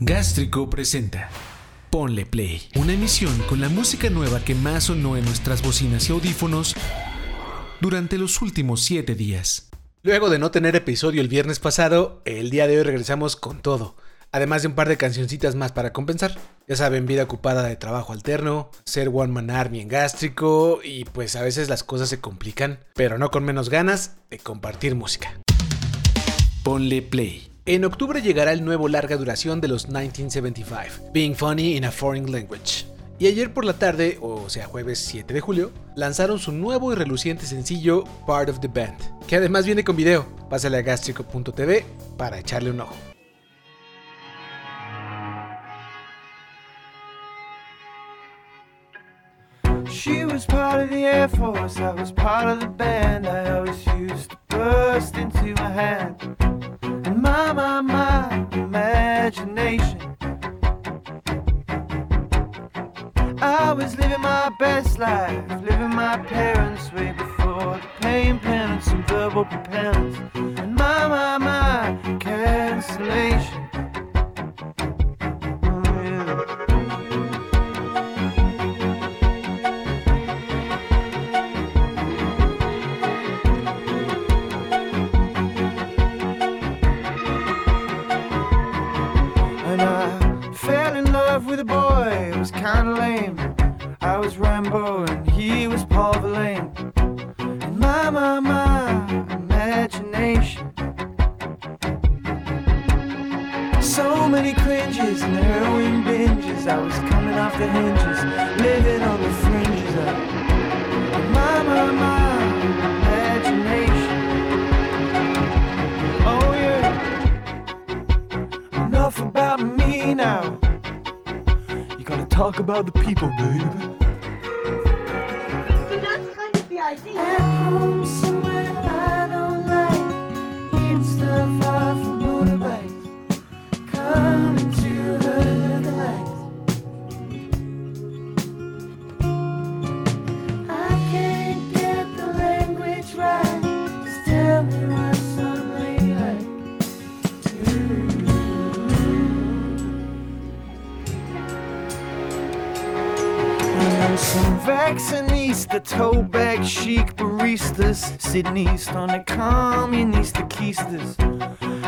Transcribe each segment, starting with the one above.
Gástrico presenta Ponle Play, una emisión con la música nueva que más sonó en nuestras bocinas y audífonos durante los últimos 7 días. Luego de no tener episodio el viernes pasado, el día de hoy regresamos con todo. Además de un par de cancioncitas más para compensar. Ya saben, vida ocupada de trabajo alterno, ser one man army en gástrico y pues a veces las cosas se complican, pero no con menos ganas de compartir música. Ponle play. En octubre llegará el nuevo larga duración de los 1975, Being Funny in a Foreign Language. Y ayer por la tarde, o sea jueves 7 de julio, lanzaron su nuevo y reluciente sencillo Part of the Band, que además viene con video. Pásale a gastrico.tv para echarle un ojo. She was part of the Air Force, I was part of the band. I always used to burst into my. My, my, my imagination. I was living my best life, living my parents' way before the pain, penance, and verbal repentance. And my, my, my cancellation. Talk about the people, baby. So that's kind of the idea. Sitting east on the communist keisters,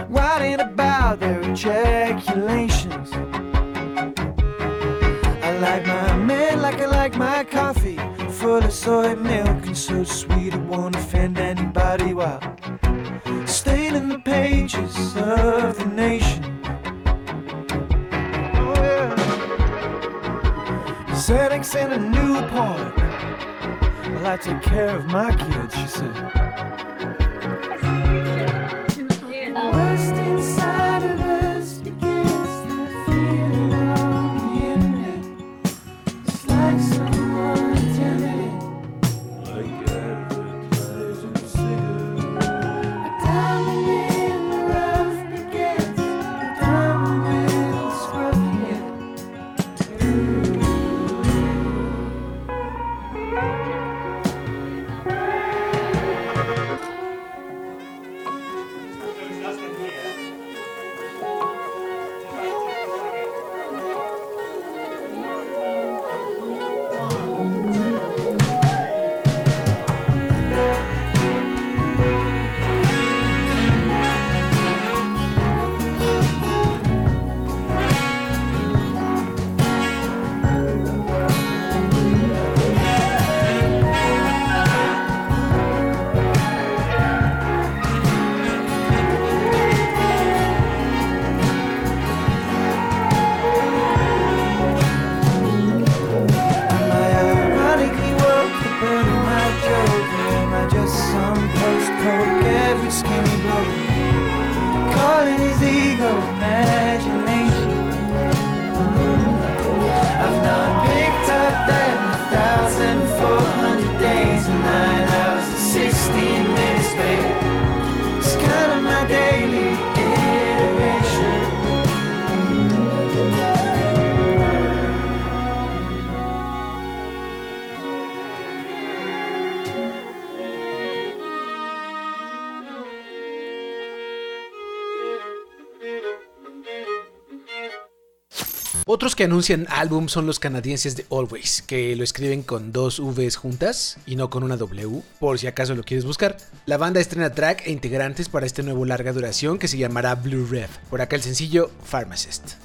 writing about their ejaculations. I like my man like I like my coffee, full of soy milk and so sweet it won't offend anybody while staining the pages of the nation. Oh, yeah. A Newport. I take care of my kids, she said. Otros que anuncian álbum son los canadienses de Always, que lo escriben con dos Vs juntas y no con una W, por si acaso lo quieres buscar. La banda estrena track e integrantes para este nuevo larga duración que se llamará Blue Red. Por acá el sencillo Pharmacist.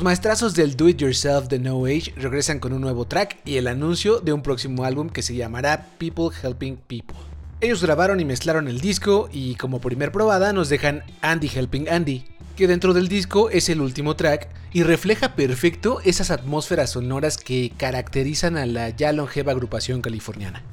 Los maestrazos del Do It Yourself de No Age regresan con un nuevo track y el anuncio de un próximo álbum que se llamará People Helping People. Ellos grabaron y mezclaron el disco y como primer probada nos dejan Andy Helping Andy, que dentro del disco es el último track y refleja perfecto esas atmósferas sonoras que caracterizan a la ya longeva agrupación californiana.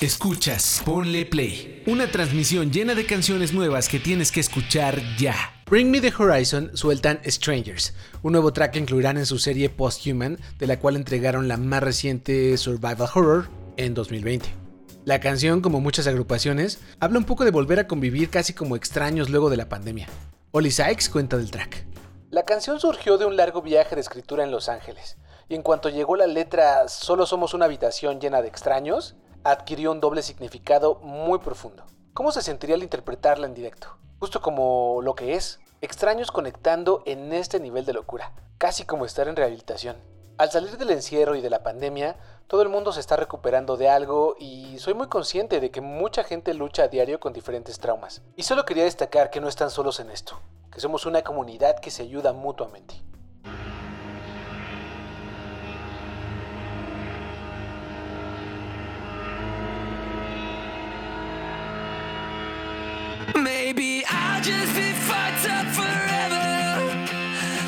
Escuchas, ponle play. Una transmisión llena de canciones nuevas que tienes que escuchar ya. Bring Me the Horizon sueltan Strangers, un nuevo track que incluirán en su serie Post-Human, de la cual entregaron la más reciente Survival Horror en 2020. La canción, como muchas agrupaciones, habla un poco de volver a convivir casi como extraños luego de la pandemia. Oli Sykes cuenta del track. La canción surgió de un largo viaje de escritura en Los Ángeles, y en cuanto llegó la letra Solo somos una habitación llena de extraños, adquirió un doble significado muy profundo. ¿Cómo se sentiría al interpretarla en directo? Justo como lo que es, extraños conectando en este nivel de locura, casi como estar en rehabilitación. Al salir del encierro y de la pandemia, todo el mundo se está recuperando de algo y soy muy consciente de que mucha gente lucha a diario con diferentes traumas. Y solo quería destacar que no están solos en esto, que somos una comunidad que se ayuda mutuamente. Maybe I'll just be fucked up forever.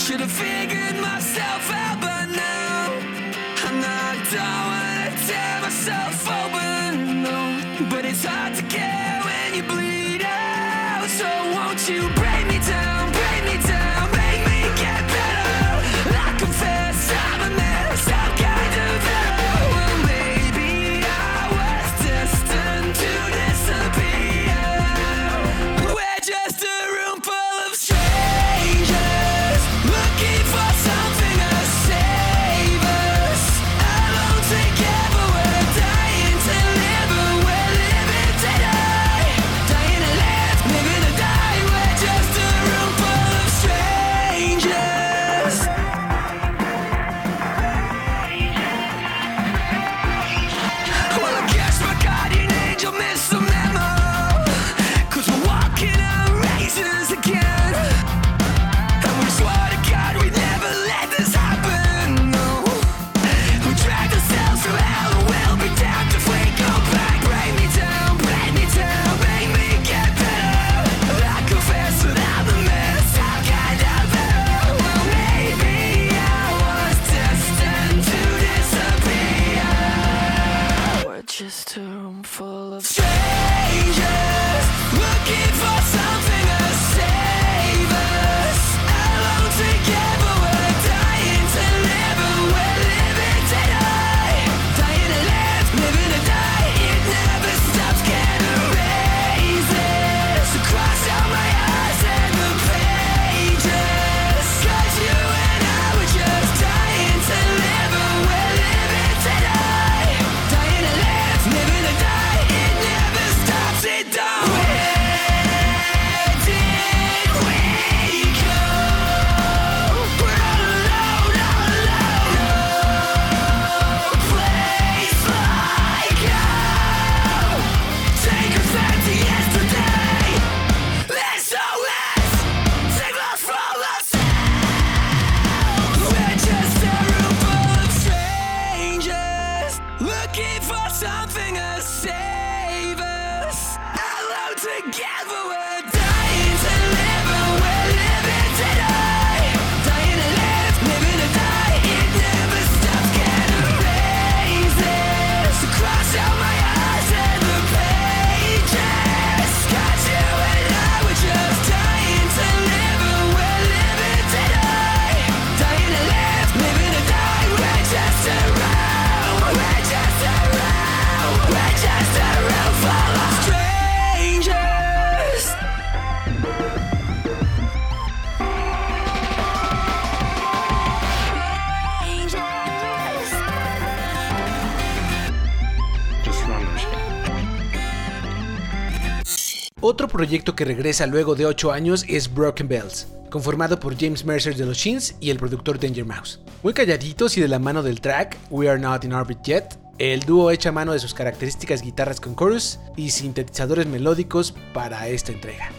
Should have figured myself out proyecto que regresa luego de 8 años es Broken Bells, conformado por James Mercer de los Shins y el productor Danger Mouse. Muy calladitos y de la mano del track We Are Not in Orbit Yet, el dúo echa mano de sus características guitarras con chorus y sintetizadores melódicos para esta entrega.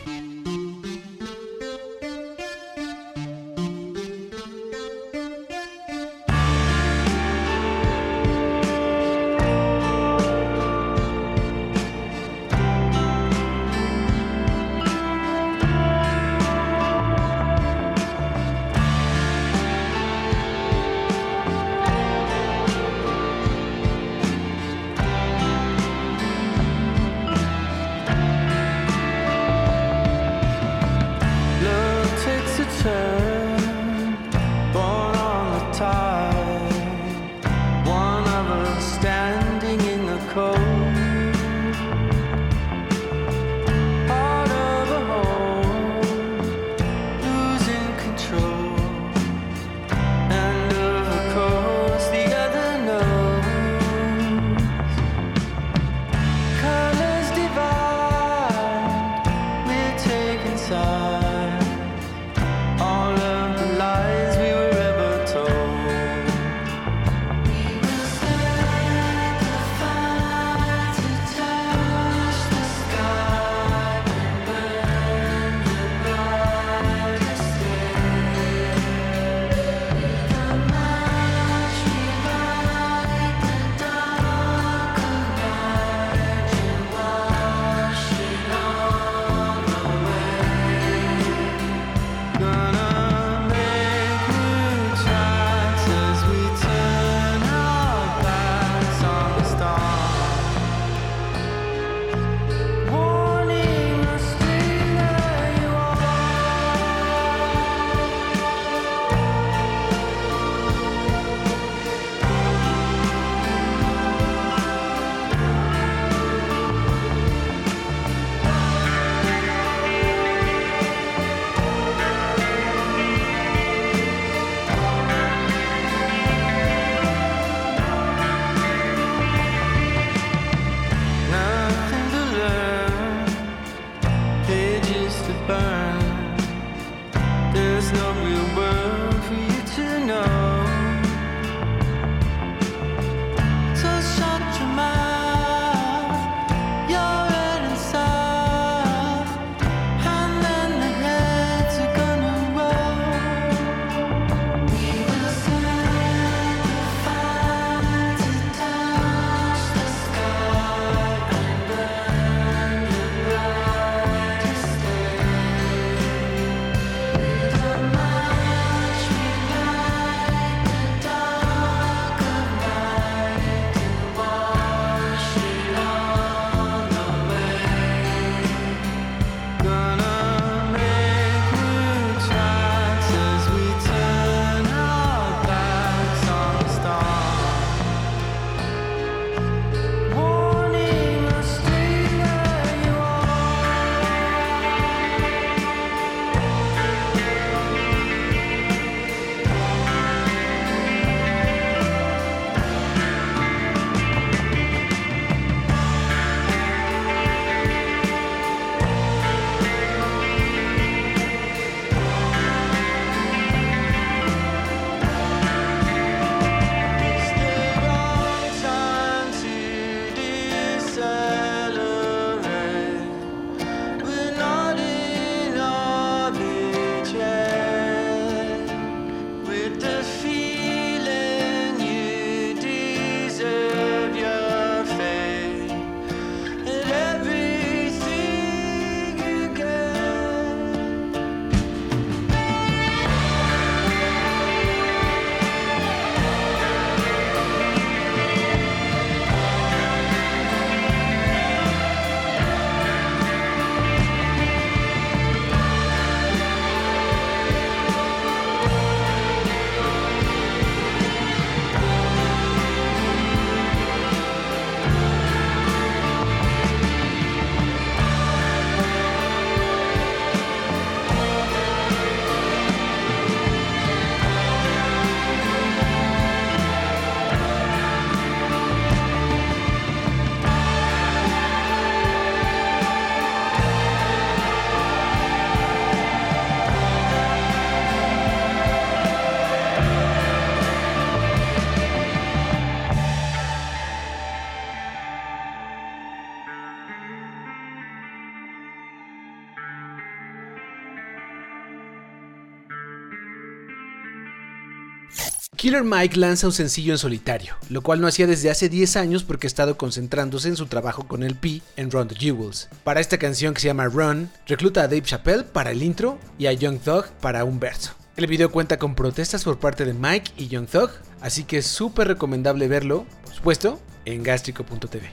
Killer Mike lanza un sencillo en solitario, lo cual no hacía desde hace 10 años porque ha estado concentrándose en su trabajo con el P en Run the Jewels. Para esta canción que se llama Run, recluta a Dave Chappelle para el intro y a Young Thug para un verso. El video cuenta con protestas por parte de Mike y Young Thug, así que es súper recomendable verlo, por supuesto, en gastrico.tv.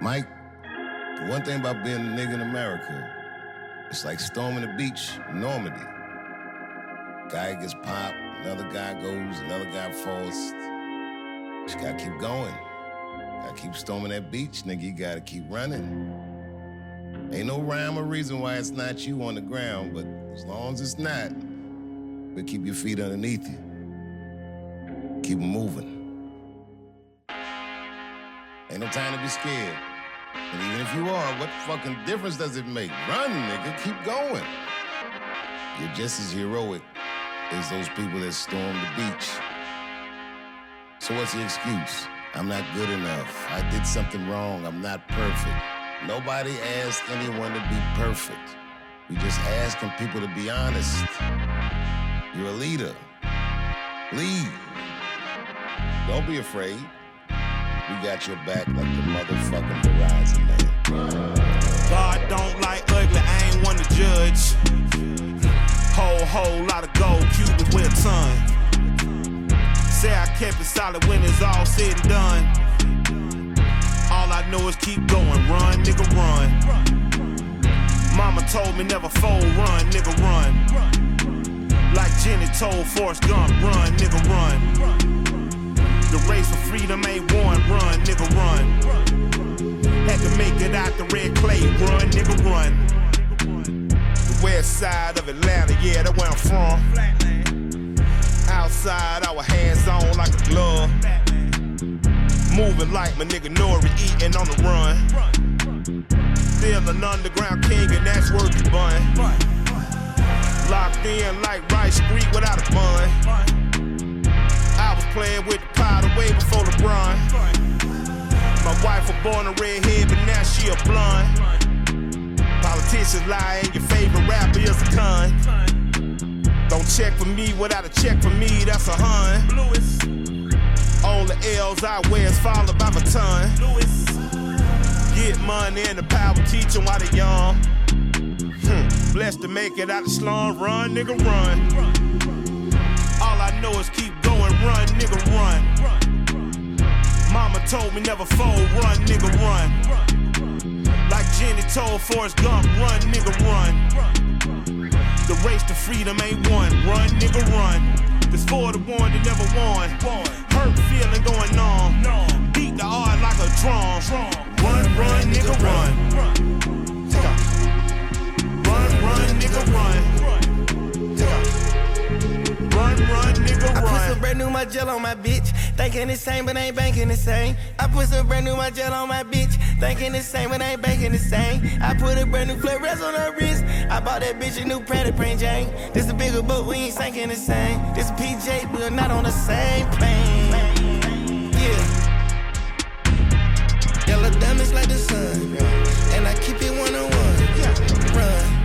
Mike, one thing about being a nigga in America, it's like storming the beach in Normandy. Guy gets popped, another guy goes, another guy falls. Just gotta keep going. Gotta keep storming that beach, nigga. You gotta keep running. Ain't no rhyme or reason why it's not you on the ground, but as long as it's not, but keep your feet underneath you. Keep moving. Ain't no time to be scared. And even if you are, what fucking difference does it make? Run, nigga. Keep going. You're just as heroic as those people that stormed the beach. So what's the excuse? I'm not good enough. I did something wrong. I'm not perfect. Nobody asked anyone to be perfect. We just asking people to be honest. You're a leader. Lead. Don't be afraid. We got your back like the motherfucking Verizon man. God don't like ugly, I ain't one to judge. Whole, whole lot of gold Cubans with a ton. Say I kept it solid when it's all said and done. All I know is keep going, run, nigga, run. Mama told me never fold, run, nigga, run. Like Jenny told Forrest Gump, run, nigga, run. The race for freedom ain't won, run, nigga, run. Had to make it out the red clay, run, nigga, run. The west side of Atlanta, yeah, that's where I'm from. Outside, our hands on like a glove. Moving like my nigga Nori, eating on the run. Still an underground king, and that's worth the bun. Locked in like Rice Street without a bun. Playing with the powder way before LeBron. My wife was born a redhead, but now she a blonde. Politicians lie, and your favorite rapper is a con. Don't check for me without a check for me, that's a hun. All the L's I wear is followed by my ton. Get money and the power teach 'em while they young. Hmm. Blessed to make it out the slum, run, nigga, run. All I know is keep run, nigga, run. Mama told me never fold, run, nigga, run. Like Jenny told Forrest Gump, run, nigga, run. The race to freedom ain't won, run, nigga, run. This for the one that never won. Hurt feeling going on. Beat the art like a drum. Run, run, nigga, run. Run, run, nigga, run. Take off. Run, run, nigga, I put some brand new my gel on my bitch. Thinking the same, but ain't banking the same. I put some brand new my gel on my bitch. Thinking the same, but ain't banking the same. I put a brand new Flores on her wrist. I bought that bitch a new Pratt Print Jane. This a bigger boat, we ain't sinking the same. This a PJ, we're not on the same plane. Yeah. Yellow diamonds like the sun. And I keep it one on one. Run.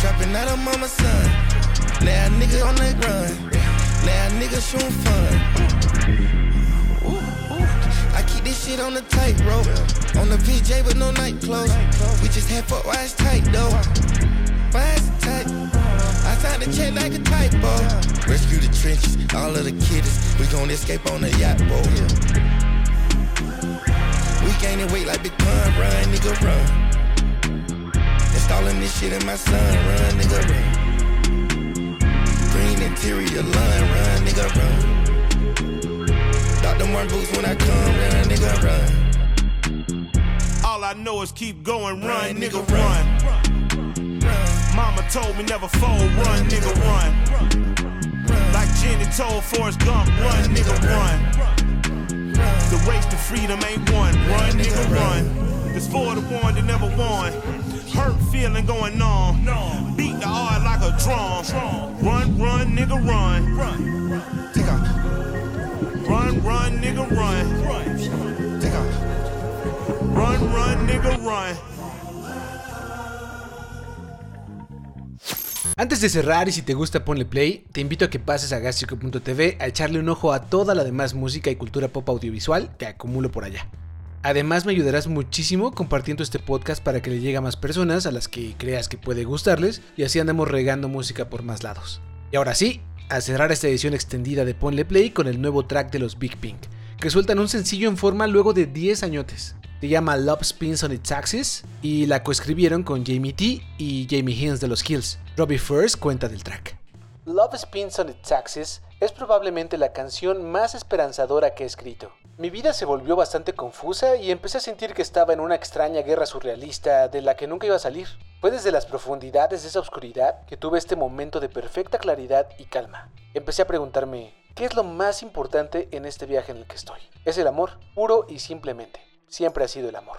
Trapping out of mama's son. Now nigga on the run. Now nigga shooting fun. I keep this shit on the tightrope. On the PJ with no night clothes. We just had fuck why tight though. Why tight? I signed the check like a typo. Rescue the trenches, all of the kiddies. We gon' escape on the yacht boat. We gaining weight like Big Pun, run, nigga, run. Installing this shit in my son, run, nigga, run. Interior line, run, nigga, run. Them one boots when I come, run, nigga, run. All I know is keep going, run, Run, nigga, nigga, run. Mama told me never fold, run, nigga, run. Like Jenny told Forrest Gump, run, nigga, run. The race to freedom ain't won, run, nigga, run. Antes de cerrar y si te gusta ponle play, te invito a que pases a gastrico.tv a echarle un ojo a toda la demás música y cultura pop audiovisual que acumulo por allá. Además me ayudarás muchísimo compartiendo este podcast para que le llegue a más personas a las que creas que puede gustarles y así andamos regando música por más lados. Y ahora sí, a cerrar esta edición extendida de Ponle Play con el nuevo track de los Big Pink, que sueltan un sencillo en forma luego de 10 añotes. Se llama Love Spins on its Axis y la coescribieron con Jamie T y Jamie Hines de los Hills. Robbie First cuenta del track. Love Spins on its Axis es probablemente la canción más esperanzadora que he escrito. Mi vida se volvió bastante confusa y empecé a sentir que estaba en una extraña guerra surrealista de la que nunca iba a salir. Fue desde las profundidades de esa oscuridad que tuve este momento de perfecta claridad y calma. Empecé a preguntarme, ¿qué es lo más importante en este viaje en el que estoy? Es el amor, puro y simplemente. Siempre ha sido el amor.